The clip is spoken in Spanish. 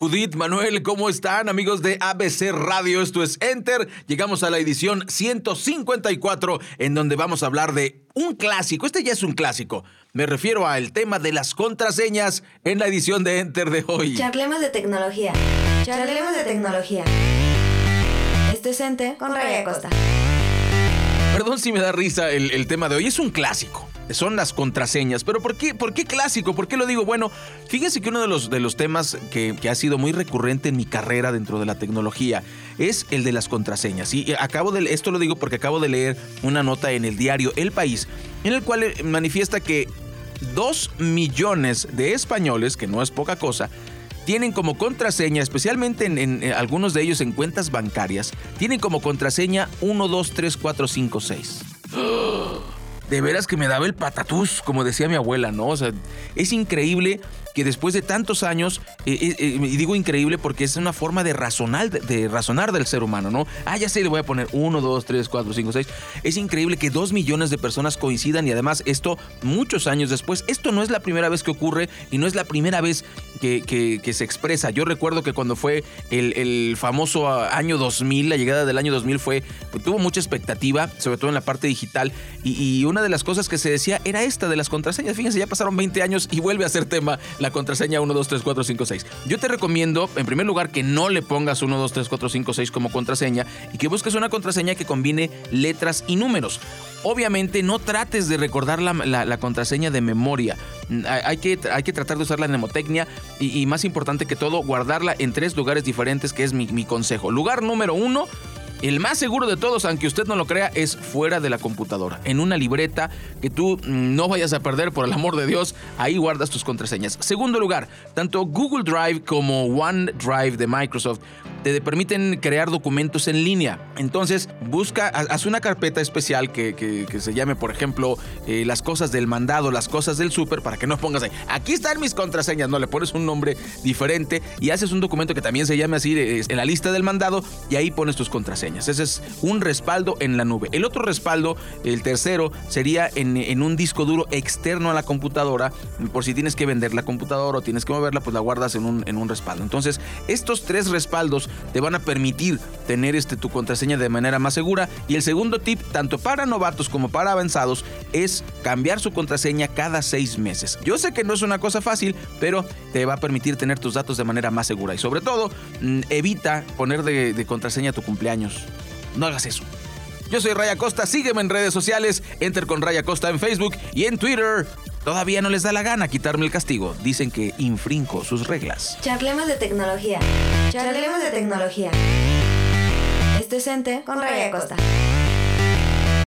Judith, Manuel, ¿cómo están amigos de ABC Radio? Esto es Enter. Llegamos a la edición 154 en donde vamos a hablar de un clásico. Este ya es un clásico. Me refiero al tema de las contraseñas en la edición de Enter de hoy. Charlemos de tecnología. Charlemos de tecnología. Esto es Enter con Raya Costa. Perdón si me da risa el, el tema de hoy. Es un clásico son las contraseñas. Pero ¿por qué, por qué clásico? ¿Por qué lo digo? Bueno, fíjense que uno de los, de los temas que, ha sido muy recurrente en mi carrera dentro de la tecnología es el de las contraseñas. Y acabo de, esto lo digo porque acabo de leer una nota en el diario El País, en el cual eh, manifiesta que dos millones de españoles, que no es poca cosa, tienen como contraseña, especialmente en, en, algunos de ellos en cuentas bancarias, tienen como contraseña 1, 2, 3, 4, 5, 6 de veras que me daba el patatús, como decía mi abuela, ¿no? O sea, es increíble que después de tantos años, eh, eh, eh, y digo increíble porque es una forma de razonar, razonar del ser humano, ¿no? Ah, ya sé, le voy a poner 1, 2, 3, 4, 5, 6. Es increíble que dos millones de personas coincidan y además esto muchos años después. Esto no es la primera vez que ocurre y no es la primera vez que, se expresa. Yo recuerdo que cuando fue el, famoso año 2000, la llegada del año 2000 fue, pues, tuvo mucha expectativa, sobre todo en la parte digital, y, y una de las cosas que se decía era esta de las contraseñas. Fíjense, ya pasaron 20 años y vuelve a ser tema la contraseña 1, 2, 3, 4, 5, 6. Yo te recomiendo, en primer lugar, que no le pongas 1, 2, 3, 4, 5, 6 como contraseña y que busques una contraseña que combine letras y números. Obviamente no trates de recordar la, contraseña de memoria. Hay que, hay que tratar de usar la mnemotecnia y, más importante que todo, guardarla en tres lugares diferentes, que es mi consejo. Lugar número uno, el más seguro de todos, aunque usted no lo crea, es fuera de la computadora, en una libreta que tú mm, no vayas a perder, por el amor de Dios, ahí guardas tus contraseñas. Segundo lugar, tanto Google Drive como OneDrive de Microsoft te permiten crear documentos en línea. Entonces, busca, haz una carpeta especial que, se llame, por ejemplo, eh, las cosas del mandado, las cosas del súper, para que no pongas ahí, aquí están mis contraseñas, no, le pones un nombre diferente y haces un documento que también se llame así eh, en la lista del mandado y ahí pones tus contraseñas. Ese es un respaldo en la nube. El otro respaldo, el tercero, sería en, un disco duro externo a la computadora. Por si tienes que vender la computadora o tienes que moverla, pues la guardas en un, respaldo. Entonces, estos tres respaldos te van a permitir tener este, tu contraseña de manera más segura. Y el segundo tip, tanto para novatos como para avanzados, es cambiar su contraseña cada seis meses. Yo sé que no es una cosa fácil, pero te va a permitir tener tus datos de manera más segura. Y sobre todo, mm, evita poner de contraseña tu cumpleaños no hagas eso. Yo soy Raya Costa, sígueme en redes sociales, enter con Raya Costa en Facebook y en Twitter. Todavía no les da la gana quitarme el castigo. Dicen que infrinco sus reglas. Charlemos de tecnología. Charlemos de tecnología. Esto es Enter con Raya Costa.